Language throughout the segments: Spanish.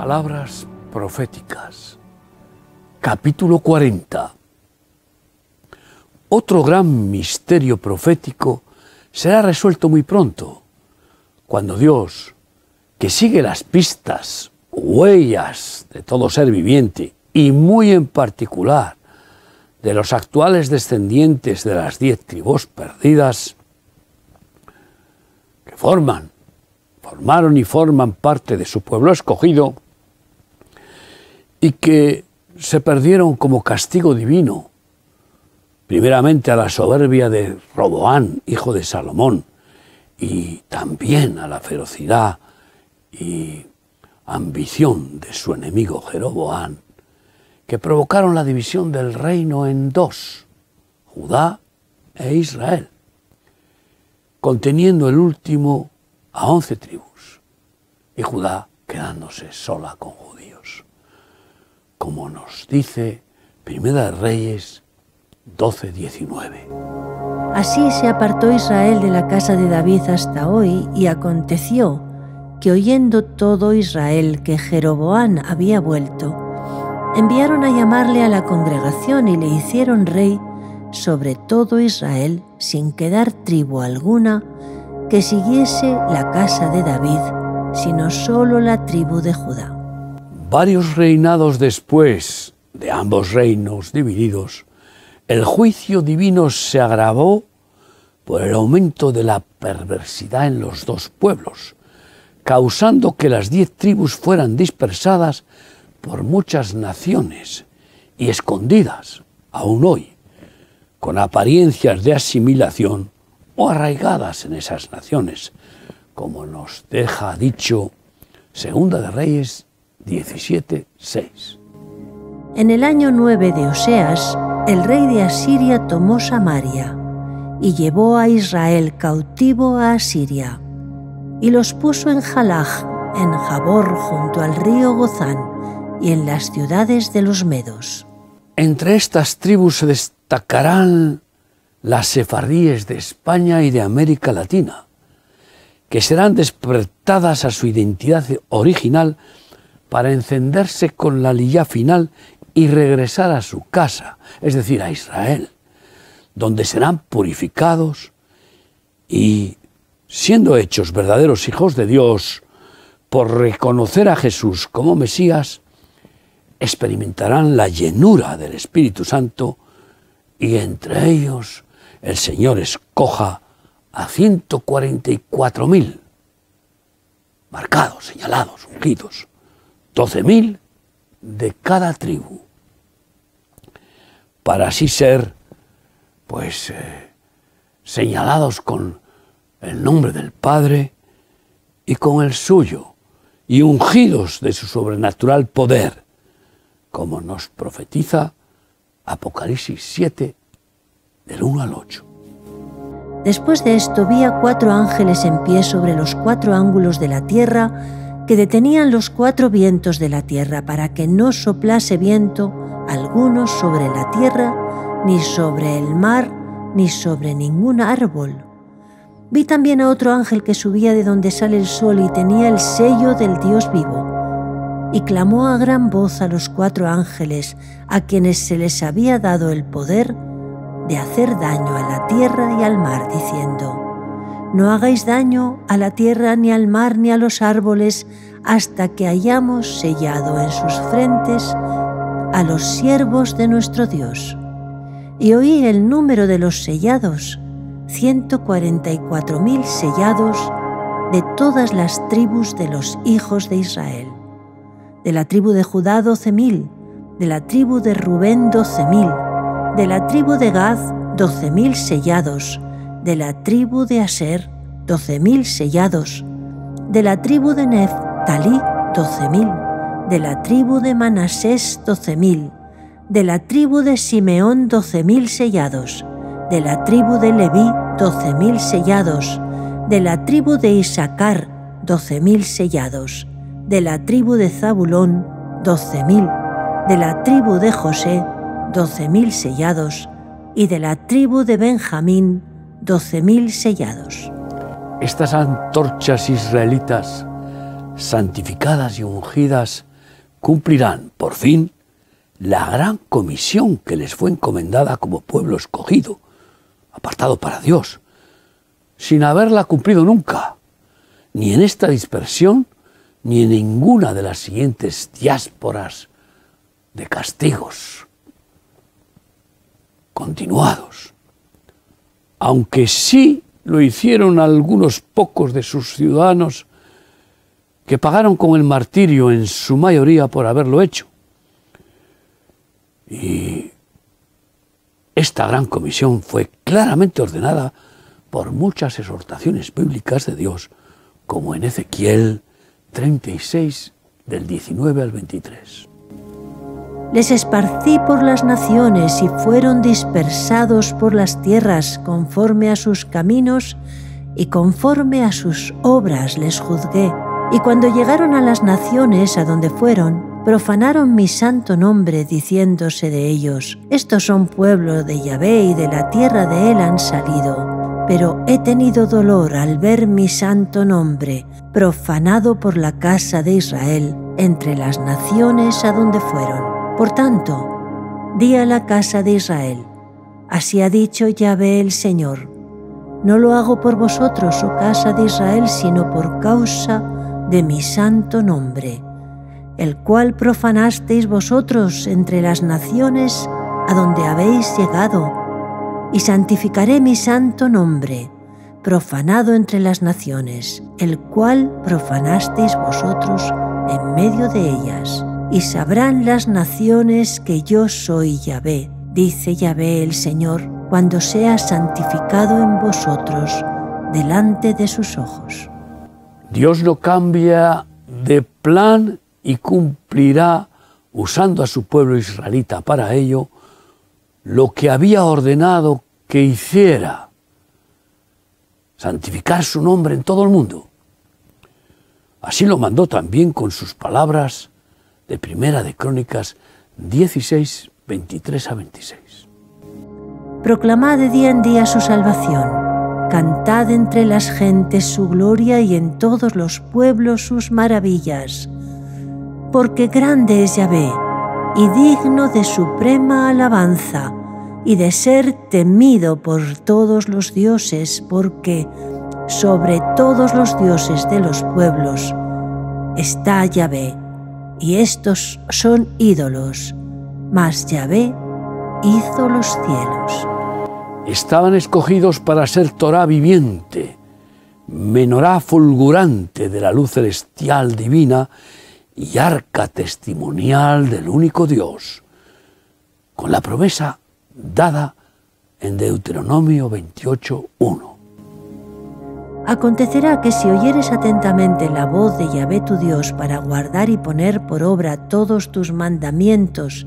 Palabras proféticas. Capítulo 40. Otro gran misterio profético será resuelto muy pronto, cuando Dios, que sigue las pistas, huellas de todo ser viviente, y muy en particular de los actuales descendientes de las diez tribus perdidas, que forman, formaron y forman parte de su pueblo escogido, y que se perdieron como castigo divino, primeramente a la soberbia de Roboán, hijo de Salomón, y también a la ferocidad y ambición de su enemigo Jeroboán, que provocaron la división del reino en dos, Judá e Israel, conteniendo el último a once tribus, y Judá quedándose sola con judíos como nos dice Primera Reyes 12:19. Así se apartó Israel de la casa de David hasta hoy y aconteció que oyendo todo Israel que Jeroboán había vuelto, enviaron a llamarle a la congregación y le hicieron rey sobre todo Israel sin quedar tribu alguna que siguiese la casa de David, sino solo la tribu de Judá. Varios reinados después de ambos reinos divididos, el juicio divino se agravó por el aumento de la perversidad en los dos pueblos, causando que las diez tribus fueran dispersadas por muchas naciones y escondidas, aún hoy, con apariencias de asimilación o arraigadas en esas naciones, como nos deja dicho Segunda de Reyes 17:6. En el año 9 de Oseas, el rey de Asiria tomó Samaria y llevó a Israel cautivo a Asiria y los puso en Jalaj, en Jabor junto al río Gozán y en las ciudades de los Medos. Entre estas tribus se destacarán las sefardíes de España y de América Latina, que serán despertadas a su identidad original para encenderse con la lilla final y regresar a su casa, es decir, a Israel, donde serán purificados y, siendo hechos verdaderos hijos de Dios, por reconocer a Jesús como Mesías, experimentarán la llenura del Espíritu Santo y entre ellos el Señor escoja a 144.000 marcados, señalados, ungidos, doce mil de cada tribu, para así ser, pues, eh, señalados con el nombre del Padre y con el suyo, y ungidos de su sobrenatural poder, como nos profetiza Apocalipsis 7, del 1 al 8. Después de esto vi a cuatro ángeles en pie sobre los cuatro ángulos de la tierra, que detenían los cuatro vientos de la tierra para que no soplase viento alguno sobre la tierra, ni sobre el mar, ni sobre ningún árbol. Vi también a otro ángel que subía de donde sale el sol y tenía el sello del Dios vivo, y clamó a gran voz a los cuatro ángeles a quienes se les había dado el poder de hacer daño a la tierra y al mar, diciendo, no hagáis daño a la tierra, ni al mar, ni a los árboles, hasta que hayamos sellado en sus frentes a los siervos de nuestro Dios. Y oí el número de los sellados, 144.000 sellados de todas las tribus de los hijos de Israel. De la tribu de Judá, 12.000, de la tribu de Rubén, 12.000, de la tribu de Gad, 12.000 sellados, de la tribu de Aser, doce mil sellados, de la tribu de Neftalí, doce mil, de la tribu de Manasés, doce mil, de la tribu de Simeón, doce mil sellados, de la tribu de Leví, doce mil sellados, de la tribu de Isaacar, doce mil sellados, de la tribu de Zabulón, doce mil, de la tribu de José, doce mil sellados, y de la tribu de Benjamín, doce mil sellados. Estas antorchas israelitas, santificadas y ungidas cumplirán, por fin, la gran comisión que les fue encomendada como pueblo escogido, apartado para Dios, sin haberla cumplido nunca, ni en esta dispersión, ni en ninguna de las siguientes diásporas de castigos continuados, aunque sí lo hicieron algunos pocos de sus ciudadanos que pagaron con el martirio en su mayoría por haberlo hecho. Y esta gran comisión fue claramente ordenada por muchas exhortaciones bíblicas de Dios, como en Ezequiel 36 del 19 al 23. Les esparcí por las naciones y fueron dispersados por las tierras conforme a sus caminos y conforme a sus obras les juzgué. Y cuando llegaron a las naciones a donde fueron, profanaron mi santo nombre diciéndose de ellos, estos son pueblo de Yahvé y de la tierra de él han salido. Pero he tenido dolor al ver mi santo nombre profanado por la casa de Israel entre las naciones a donde fueron. Por tanto, di a la casa de Israel, así ha dicho Yahvé el Señor, no lo hago por vosotros, oh casa de Israel, sino por causa de mi santo nombre, el cual profanasteis vosotros entre las naciones a donde habéis llegado, y santificaré mi santo nombre, profanado entre las naciones, el cual profanasteis vosotros en medio de ellas y sabrán las naciones que yo soy Yahvé, dice Yahvé el Señor, cuando sea santificado en vosotros delante de sus ojos. Dios no cambia de plan y cumplirá, usando a su pueblo israelita para ello, lo que había ordenado que hiciera, santificar su nombre en todo el mundo. Así lo mandó también con sus palabras de Primera de Crónicas 16, 23 a 26. Proclamad de día en día su salvación, cantad entre las gentes su gloria y en todos los pueblos sus maravillas, porque grande es Yahvé y digno de suprema alabanza y de ser temido por todos los dioses, porque sobre todos los dioses de los pueblos está Yahvé y estos son ídolos, mas Yahvé hizo los cielos. Estaban escogidos para ser Torah viviente, menorá fulgurante de la luz celestial divina y arca testimonial del único Dios, con la promesa dada en Deuteronomio 28.1. Acontecerá que si oyeres atentamente la voz de Yahvé tu Dios para guardar y poner por obra todos tus mandamientos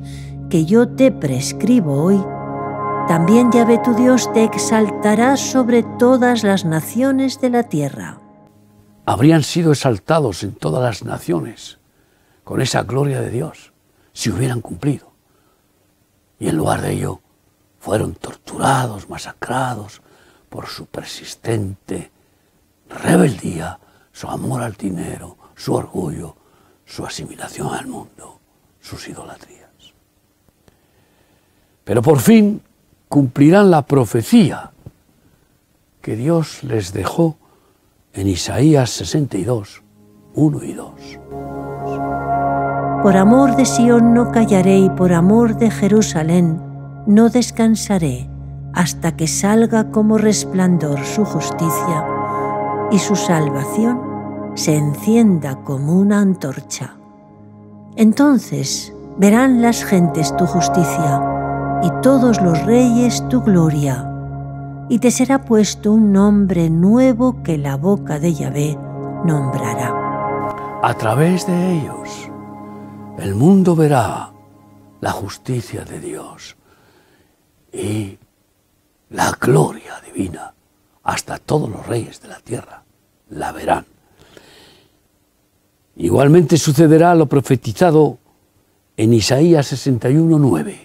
que yo te prescribo hoy, también Yahvé tu Dios te exaltará sobre todas las naciones de la tierra. Habrían sido exaltados en todas las naciones con esa gloria de Dios si hubieran cumplido. Y en lugar de ello, fueron torturados, masacrados por su persistente rebeldía, su amor al dinero, su orgullo, su asimilación al mundo, sus idolatrías. Pero por fin cumplirán la profecía que Dios les dejó en Isaías 62, 1 y 2. Por amor de Sión no callaré y por amor de Jerusalén no descansaré hasta que salga como resplandor su justicia y su salvación se encienda como una antorcha. Entonces verán las gentes tu justicia y todos los reyes tu gloria, y te será puesto un nombre nuevo que la boca de Yahvé nombrará. A través de ellos el mundo verá la justicia de Dios y la gloria divina hasta todos los reyes de la tierra la verán. Igualmente sucederá lo profetizado en Isaías 61.9.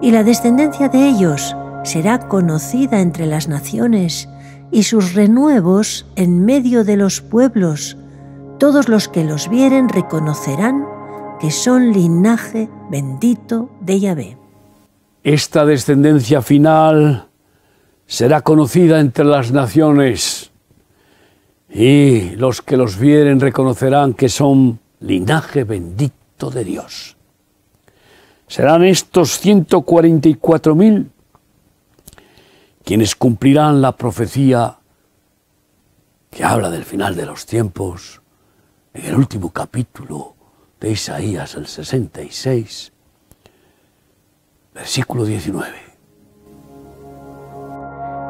Y la descendencia de ellos será conocida entre las naciones y sus renuevos en medio de los pueblos. todos los que los vieren reconocerán que son linaje bendito de Yahvé. Esta descendencia final será conocida entre las naciones y los que los vieren reconocerán que son linaje bendito de Dios. Serán estos 144.000 quienes cumplirán la profecía que habla del final de los tiempos en el último capítulo de Isaías, el 66, versículo 19.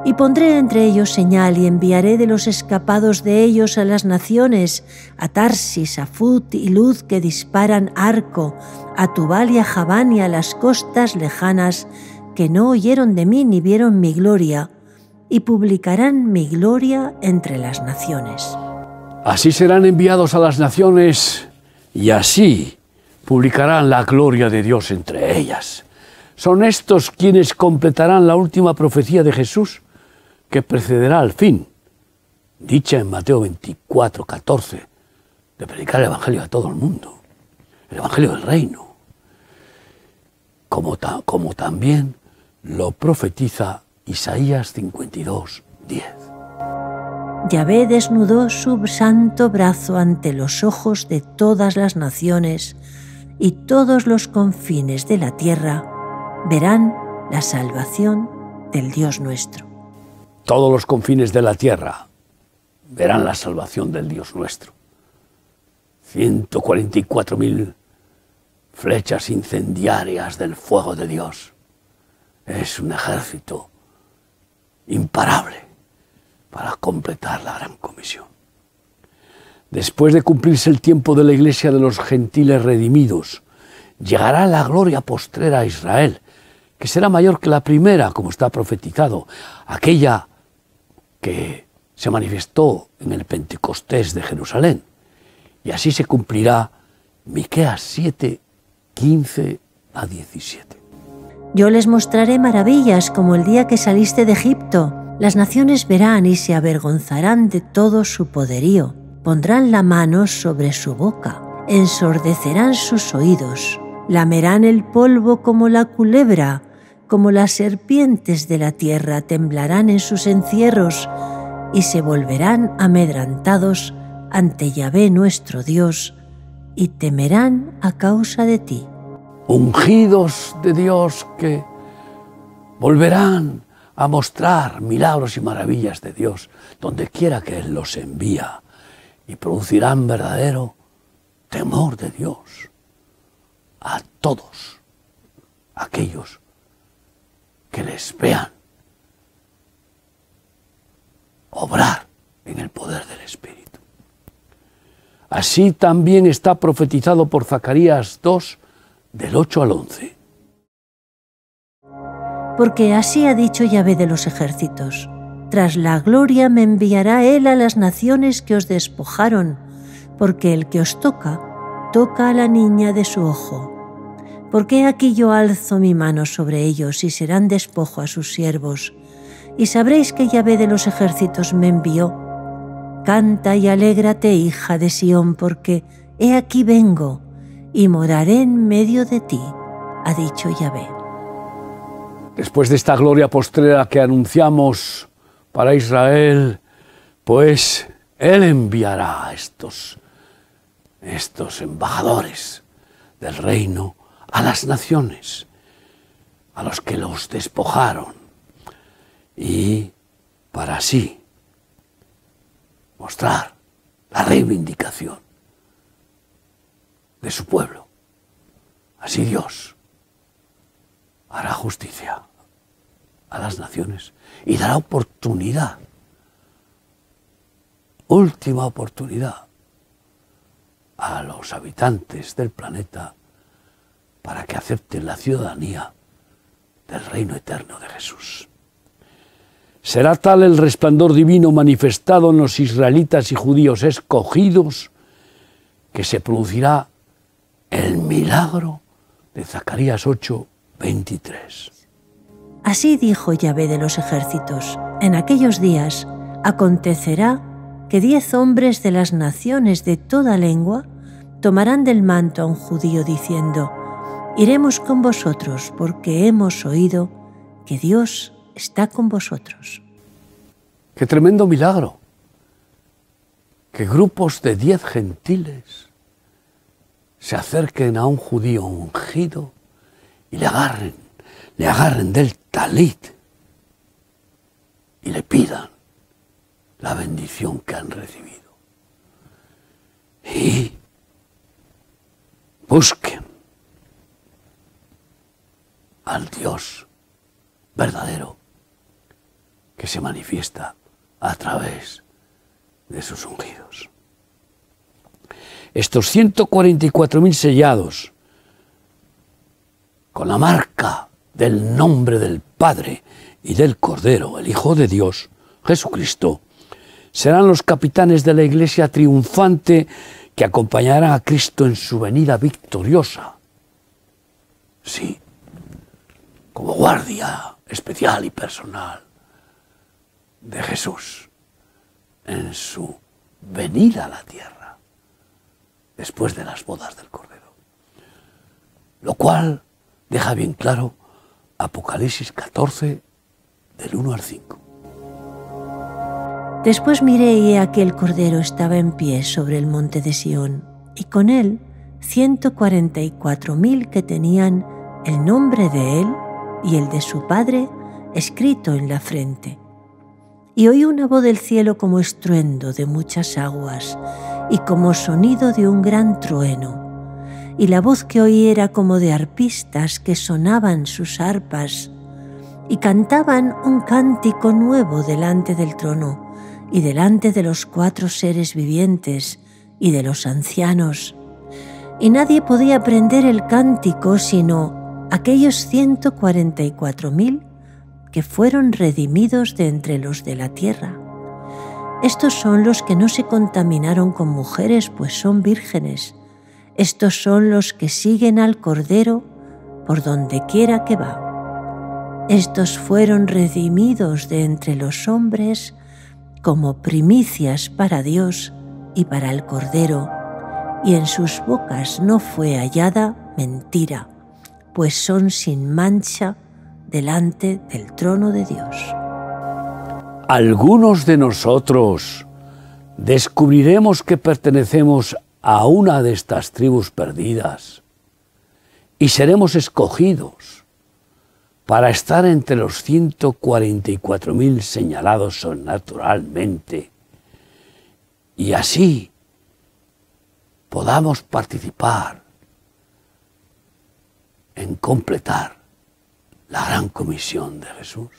Y pondré entre ellos señal y enviaré de los escapados de ellos a las naciones, a Tarsis, a Fut y Luz que disparan arco, a Tubal y a Javán y a las costas lejanas que no oyeron de mí ni vieron mi gloria, y publicarán mi gloria entre las naciones. Así serán enviados a las naciones y así publicarán la gloria de Dios entre ellas. Son estos quienes completarán la última profecía de Jesús que precederá al fin, dicha en Mateo 24, 14, de predicar el Evangelio a todo el mundo, el Evangelio del Reino, como, como también lo profetiza Isaías 52, 10. Yahvé desnudó su santo brazo ante los ojos de todas las naciones, y todos los confines de la tierra verán la salvación del Dios nuestro. Todos los confines de la tierra verán la salvación del Dios nuestro. 144.000 flechas incendiarias del fuego de Dios. Es un ejército imparable para completar la gran comisión. Después de cumplirse el tiempo de la iglesia de los gentiles redimidos, llegará la gloria postrera a Israel, que será mayor que la primera, como está profetizado, aquella que se manifestó en el Pentecostés de Jerusalén. Y así se cumplirá Miqueas 7, 15 a 17. Yo les mostraré maravillas como el día que saliste de Egipto. Las naciones verán y se avergonzarán de todo su poderío. Pondrán la mano sobre su boca, ensordecerán sus oídos, lamerán el polvo como la culebra, como las serpientes de la tierra temblarán en sus encierros y se volverán amedrantados ante Yahvé nuestro Dios y temerán a causa de ti. Ungidos de Dios que volverán a mostrar milagros y maravillas de Dios donde quiera que Él los envía y producirán verdadero temor de Dios a todos aquellos que les vean obrar en el poder del Espíritu. Así también está profetizado por Zacarías 2, del 8 al 11. Porque así ha dicho Yahvé de los ejércitos. Tras la gloria me enviará Él a las naciones que os despojaron, porque el que os toca, toca a la niña de su ojo. Porque aquí yo alzo mi mano sobre ellos y serán despojo a sus siervos, y sabréis que Yahvé de los ejércitos me envió. Canta y alégrate, hija de Sión, porque he aquí vengo y moraré en medio de ti, ha dicho Yahvé. Después de esta gloria postrera que anunciamos para Israel, pues Él enviará a estos, estos embajadores del reino a las naciones, a los que los despojaron, y para así mostrar la reivindicación de su pueblo. Así Dios hará justicia a las naciones y dará oportunidad, última oportunidad, a los habitantes del planeta para que acepten la ciudadanía del reino eterno de Jesús. Será tal el resplandor divino manifestado en los israelitas y judíos escogidos que se producirá el milagro de Zacarías 8, 23. Así dijo Yahvé de los ejércitos, en aquellos días acontecerá que diez hombres de las naciones de toda lengua tomarán del manto a un judío diciendo, Iremos con vosotros porque hemos oído que Dios está con vosotros. Qué tremendo milagro. Que grupos de diez gentiles se acerquen a un judío ungido y le agarren, le agarren del talit y le pidan la bendición que han recibido. Y busquen al Dios verdadero que se manifiesta a través de sus ungidos. Estos 144.000 sellados con la marca del nombre del Padre y del Cordero, el Hijo de Dios, Jesucristo, serán los capitanes de la iglesia triunfante que acompañarán a Cristo en su venida victoriosa. Sí, como guardia especial y personal de Jesús en su venida a la tierra después de las bodas del Cordero. Lo cual deja bien claro Apocalipsis 14 del 1 al 5. Después miré y aquel Cordero estaba en pie sobre el monte de Sión, y con él ciento cuarenta y cuatro mil que tenían el nombre de él y el de su Padre escrito en la frente. Y oí una voz del cielo como estruendo de muchas aguas y como sonido de un gran trueno. Y la voz que oí era como de arpistas que sonaban sus arpas y cantaban un cántico nuevo delante del trono y delante de los cuatro seres vivientes y de los ancianos. Y nadie podía aprender el cántico sino aquellos 144.000 que fueron redimidos de entre los de la tierra. Estos son los que no se contaminaron con mujeres, pues son vírgenes. Estos son los que siguen al Cordero por donde quiera que va. Estos fueron redimidos de entre los hombres como primicias para Dios y para el Cordero, y en sus bocas no fue hallada mentira, pues son sin mancha delante del trono de Dios. Algunos de nosotros descubriremos que pertenecemos a una de estas tribus perdidas y seremos escogidos para estar entre los 144.000 señalados sobrenaturalmente y así podamos participar en completar la gran comisión de Jesús.